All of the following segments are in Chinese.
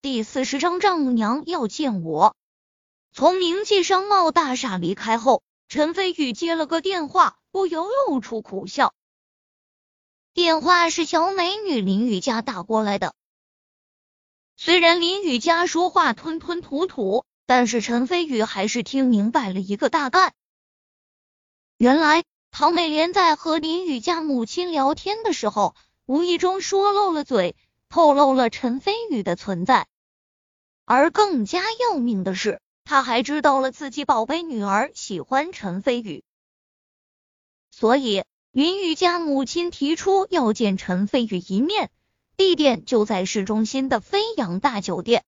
第四十章丈母娘要见我。从明记商贸大厦离开后，陈飞宇接了个电话，不由露出苦笑。电话是小美女林雨佳打过来的。虽然林雨佳说话吞吞吐吐，但是陈飞宇还是听明白了一个大概。原来唐美莲在和林雨佳母亲聊天的时候，无意中说漏了嘴。透露了陈飞宇的存在，而更加要命的是，他还知道了自己宝贝女儿喜欢陈飞宇，所以林雨家母亲提出要见陈飞宇一面，地点就在市中心的飞扬大酒店。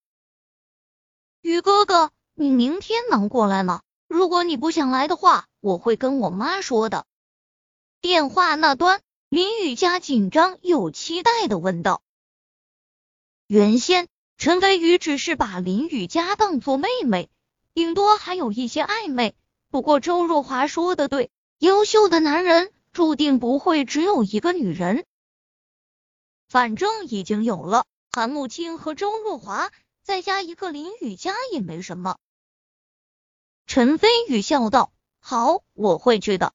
宇哥哥，你明天能过来吗？如果你不想来的话，我会跟我妈说的。电话那端，林雨佳紧张又期待的问道。原先陈飞宇只是把林雨佳当做妹妹，顶多还有一些暧昧。不过周若华说的对，优秀的男人注定不会只有一个女人。反正已经有了韩慕清和周若华，再加一个林雨佳也没什么。陈飞宇笑道：“好，我会去的。”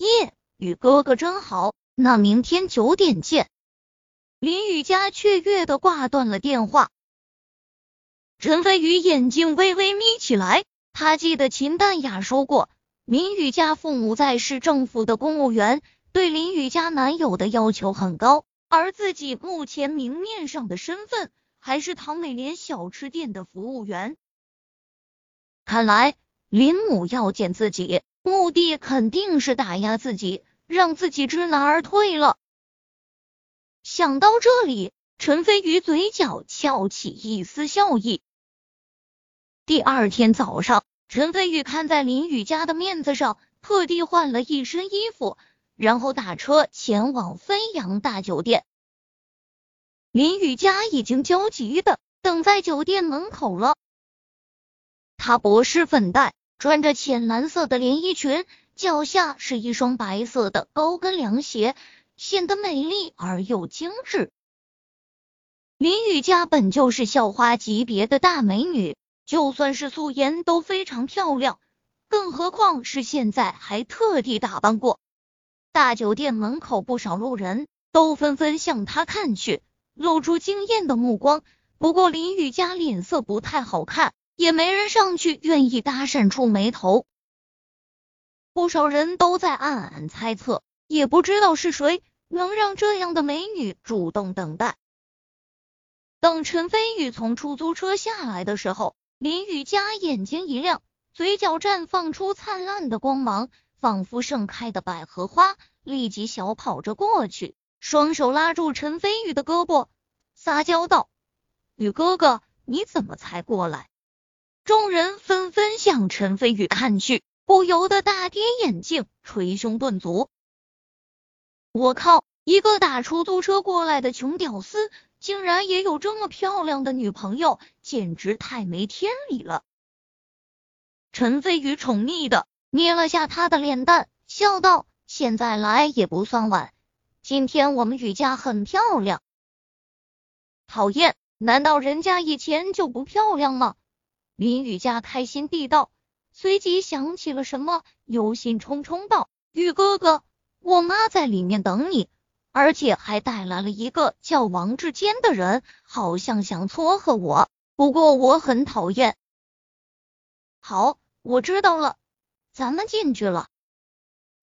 耶，雨哥哥真好，那明天九点见。林雨佳雀跃的挂断了电话。陈飞宇眼睛微微眯起来，他记得秦淡雅说过，林雨佳父母在市政府的公务员，对林雨佳男友的要求很高，而自己目前明面上的身份还是唐美莲小吃店的服务员。看来林母要见自己，目的肯定是打压自己，让自己知难而退了。想到这里，陈飞宇嘴角翘起一丝笑意。第二天早上，陈飞宇看在林雨佳的面子上，特地换了一身衣服，然后打车前往飞扬大酒店。林雨佳已经焦急的等在酒店门口了。他薄施粉黛，穿着浅蓝色的连衣裙，脚下是一双白色的高跟凉鞋。显得美丽而又精致。林雨佳本就是校花级别的大美女，就算是素颜都非常漂亮，更何况是现在还特地打扮过。大酒店门口不少路人都纷纷向她看去，露出惊艳的目光。不过林雨佳脸色不太好看，也没人上去愿意搭讪触眉头。不少人都在暗暗猜测，也不知道是谁。能让这样的美女主动等待。等陈飞宇从出租车下来的时候，林雨佳眼睛一亮，嘴角绽放出灿烂的光芒，仿佛盛开的百合花，立即小跑着过去，双手拉住陈飞宇的胳膊，撒娇道：“宇哥哥，你怎么才过来？”众人纷纷向陈飞宇看去，不由得大跌眼镜，捶胸顿足。我靠！一个打出租车过来的穷屌丝，竟然也有这么漂亮的女朋友，简直太没天理了。陈飞宇宠溺的捏了下他的脸蛋，笑道：“现在来也不算晚，今天我们雨家很漂亮。”讨厌，难道人家以前就不漂亮吗？林雨佳开心地道，随即想起了什么，忧心忡忡道：“雨哥哥。”我妈在里面等你，而且还带来了一个叫王志坚的人，好像想撮合我。不过我很讨厌。好，我知道了，咱们进去了。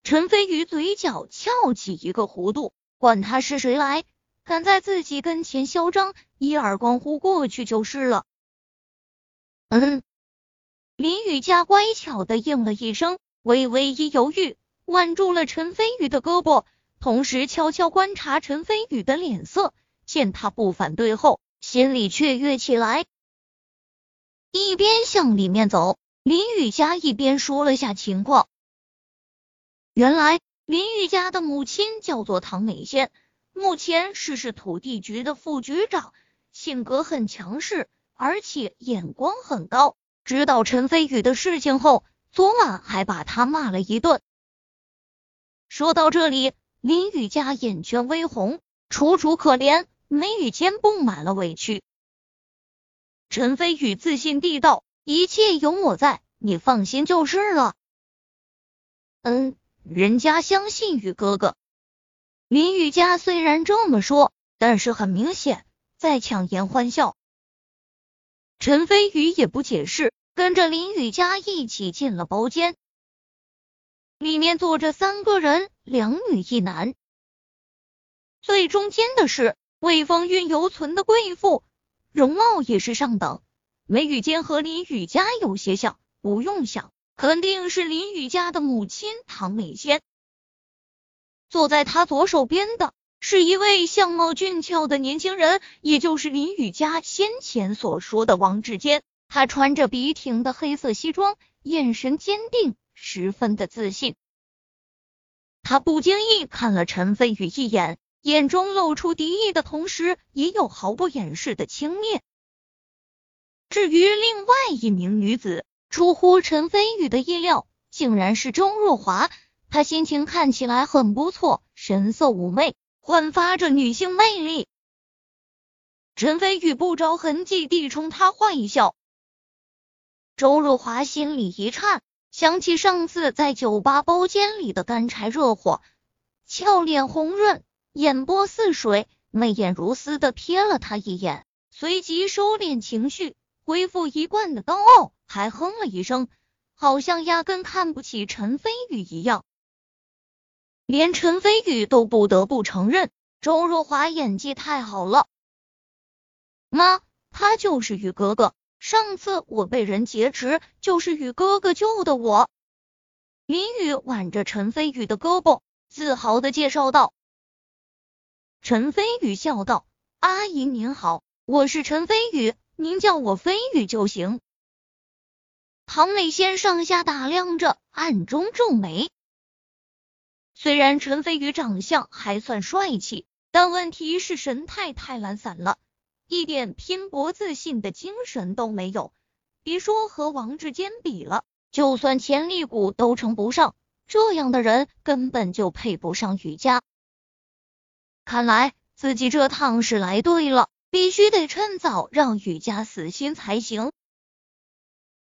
陈飞宇嘴角翘起一个弧度，管他是谁来，敢在自己跟前嚣张，一耳光呼过去就是了。嗯，林雨佳乖巧的应了一声，微微一犹豫。挽住了陈飞宇的胳膊，同时悄悄观察陈飞宇的脸色。见他不反对后，心里雀跃起来。一边向里面走，林雨佳一边说了下情况。原来林雨佳的母亲叫做唐美仙，目前是市土地局的副局长，性格很强势，而且眼光很高。知道陈飞宇的事情后，昨晚还把他骂了一顿。说到这里，林雨佳眼圈微红，楚楚可怜，眉宇间布满了委屈。陈飞宇自信地道：“一切有我在，你放心就是了。”嗯，人家相信宇哥哥。林雨佳虽然这么说，但是很明显在强颜欢笑。陈飞宇也不解释，跟着林雨佳一起进了包间。里面坐着三个人，两女一男。最中间的是未风韵犹存的贵妇。容貌也是上等，眉宇间和林雨佳有些像，不用想，肯定是林雨佳的母亲唐美仙。坐在他左手边的是一位相貌俊俏的年轻人，也就是林雨佳先前所说的王志坚。他穿着笔挺的黑色西装，眼神坚定，十分的自信。他不经意看了陈飞宇一眼。眼中露出敌意的同时，也有毫不掩饰的轻蔑。至于另外一名女子，出乎陈飞宇的意料，竟然是周若华。她心情看起来很不错，神色妩媚，焕发着女性魅力。陈飞宇不着痕迹地冲她坏笑。周若华心里一颤，想起上次在酒吧包间里的干柴热火，俏脸红润。眼波似水，媚眼如丝的瞥了他一眼，随即收敛情绪，恢复一贯的高傲，还哼了一声，好像压根看不起陈飞宇一样。连陈飞宇都不得不承认，周若华演技太好了。妈，他就是雨哥哥，上次我被人劫持，就是雨哥哥救的我。林雨挽着陈飞宇的胳膊，自豪的介绍道。陈飞宇笑道：“阿姨您好，我是陈飞宇，您叫我飞宇就行。”唐美仙上下打量着，暗中皱眉。虽然陈飞宇长相还算帅气，但问题是神态太懒散了，一点拼搏自信的精神都没有。别说和王志坚比了，就算潜力股都称不上，这样的人根本就配不上雨佳。看来自己这趟是来对了，必须得趁早让雨佳死心才行。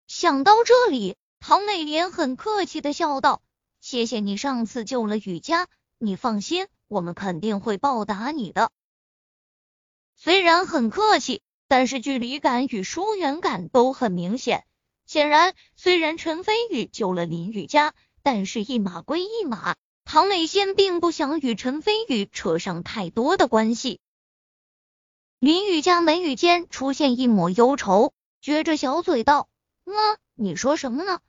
想到这里，唐美莲很客气的笑道：“谢谢你上次救了雨佳，你放心，我们肯定会报答你的。”虽然很客气，但是距离感与疏远感都很明显。显然，虽然陈飞宇救了林雨佳，但是一码归一码。唐美仙并不想与陈飞宇扯上太多的关系。林雨佳眉宇间出现一抹忧愁，撅着小嘴道：“妈，你说什么呢？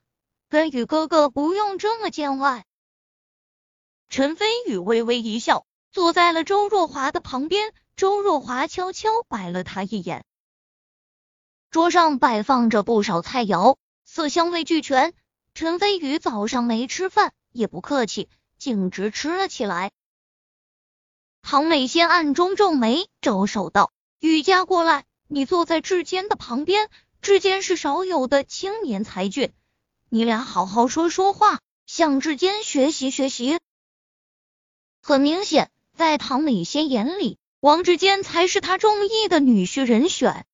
跟宇哥哥不用这么见外。”陈飞宇微微一笑，坐在了周若华的旁边。周若华悄悄白了他一眼。桌上摆放着不少菜肴，色香味俱全。陈飞宇早上没吃饭，也不客气。径直吃了起来。唐美仙暗中皱眉，招手道：“雨佳过来，你坐在志坚的旁边。志坚是少有的青年才俊，你俩好好说说话，向志坚学习学习。”很明显，在唐美仙眼里，王志坚才是他中意的女婿人选。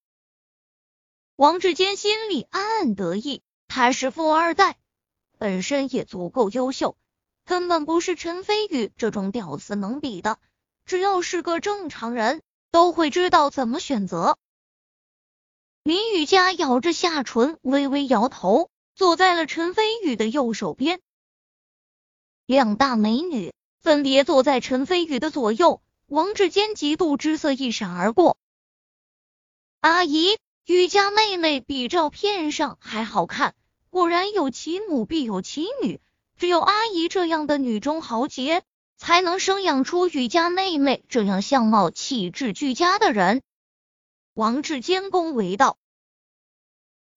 王志坚心里暗暗得意，他是富二代，本身也足够优秀。根本不是陈飞宇这种屌丝能比的。只要是个正常人，都会知道怎么选择。林雨佳咬着下唇，微微摇头，坐在了陈飞宇的右手边。两大美女分别坐在陈飞宇的左右。王志坚嫉妒之色一闪而过。阿姨，雨佳妹妹比照片上还好看，果然有其母必有其女。只有阿姨这样的女中豪杰，才能生养出雨家妹妹这样相貌气质俱佳的人。王志坚恭维道。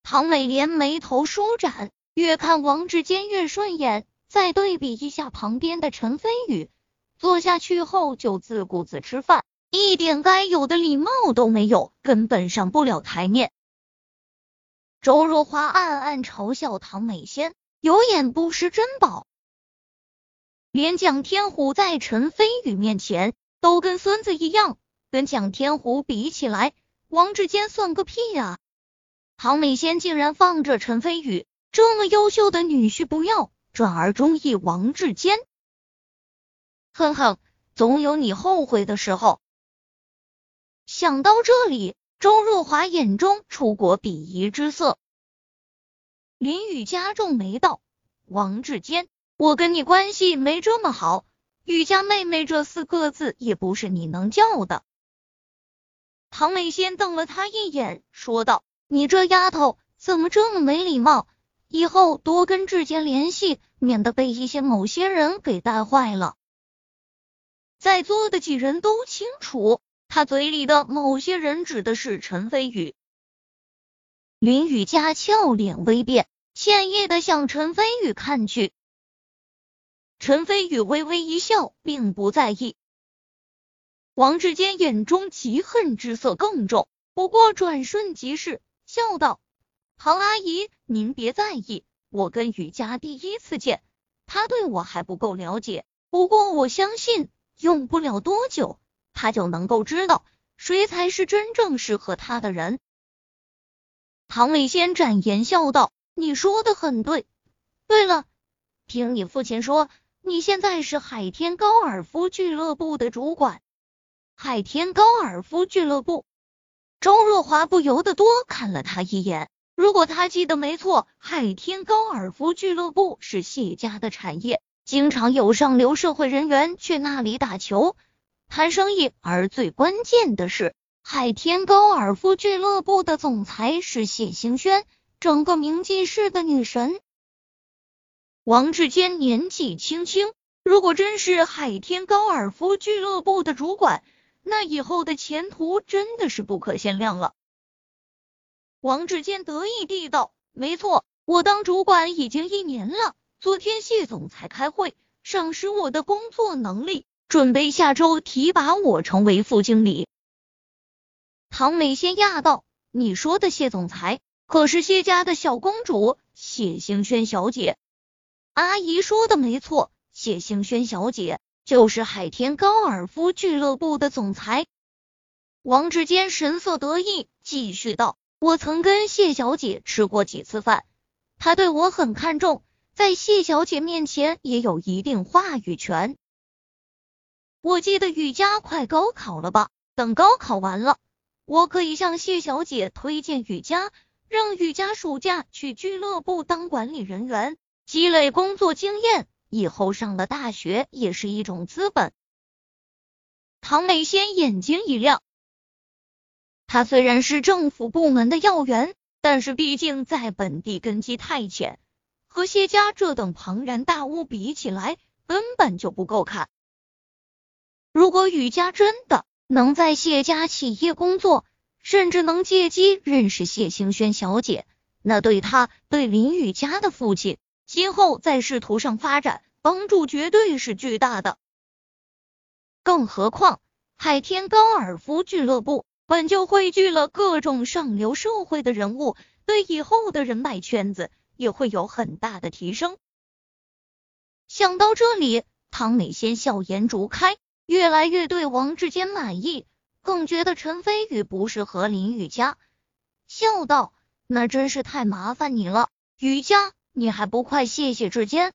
唐美莲眉头舒展，越看王志坚越顺眼。再对比一下旁边的陈飞宇，坐下去后就自顾自吃饭，一点该有的礼貌都没有，根本上不了台面。周若华暗暗嘲笑唐美仙。有眼不识珍宝，连蒋天虎在陈飞宇面前都跟孙子一样，跟蒋天虎比起来，王志坚算个屁啊！唐美仙竟然放着陈飞宇这么优秀的女婿不要，转而中意王志坚。哼哼，总有你后悔的时候。想到这里，周若华眼中出国鄙夷之色。林雨佳皱眉道：“王志坚，我跟你关系没这么好，雨佳妹妹这四个字也不是你能叫的。”唐美仙瞪了他一眼，说道：“你这丫头怎么这么没礼貌？以后多跟志坚联系，免得被一些某些人给带坏了。”在座的几人都清楚，他嘴里的某些人指的是陈飞宇。林雨佳俏脸微变，歉意的向陈飞宇看去。陈飞宇微微一笑，并不在意。王志坚眼中嫉恨之色更重，不过转瞬即逝，笑道：“唐阿姨，您别在意，我跟雨佳第一次见，他对我还不够了解，不过我相信。”用不了多久，他就能够知道谁才是真正适合他的人。唐美仙展颜笑道：“你说的很对。对了，听你父亲说，你现在是海天高尔夫俱乐部的主管。海天高尔夫俱乐部。”周若华不由得多看了他一眼。如果他记得没错，海天高尔夫俱乐部是谢家的产业。经常有上流社会人员去那里打球、谈生意，而最关键的是，海天高尔夫俱乐部的总裁是谢兴轩，整个名记市的女神。王志坚年纪轻轻，如果真是海天高尔夫俱乐部的主管，那以后的前途真的是不可限量了。王志坚得意地道：“没错，我当主管已经一年了。”昨天谢总裁开会，赏识我的工作能力，准备下周提拔我成为副经理。唐美仙讶道：“你说的谢总裁，可是谢家的小公主谢星轩小姐？”阿姨说的没错，谢星轩小姐就是海天高尔夫俱乐部的总裁。王志坚神色得意，继续道：“我曾跟谢小姐吃过几次饭，她对我很看重。”在谢小姐面前也有一定话语权。我记得雨佳快高考了吧？等高考完了，我可以向谢小姐推荐雨佳，让雨佳暑假去俱乐部当管理人员，积累工作经验，以后上了大学也是一种资本。唐美仙眼睛一亮，他虽然是政府部门的要员，但是毕竟在本地根基太浅。和谢家这等庞然大物比起来，根本就不够看。如果雨佳真的能在谢家企业工作，甚至能借机认识谢兴轩小姐，那对他、对林雨佳的父亲今后在仕途上发展帮助绝对是巨大的。更何况，海天高尔夫俱乐部本就汇聚了各种上流社会的人物，对以后的人脉圈子。也会有很大的提升。想到这里，唐美仙笑颜逐开，越来越对王志坚满意，更觉得陈飞宇不适合林雨佳，笑道：“那真是太麻烦你了，雨佳，你还不快谢谢志坚。”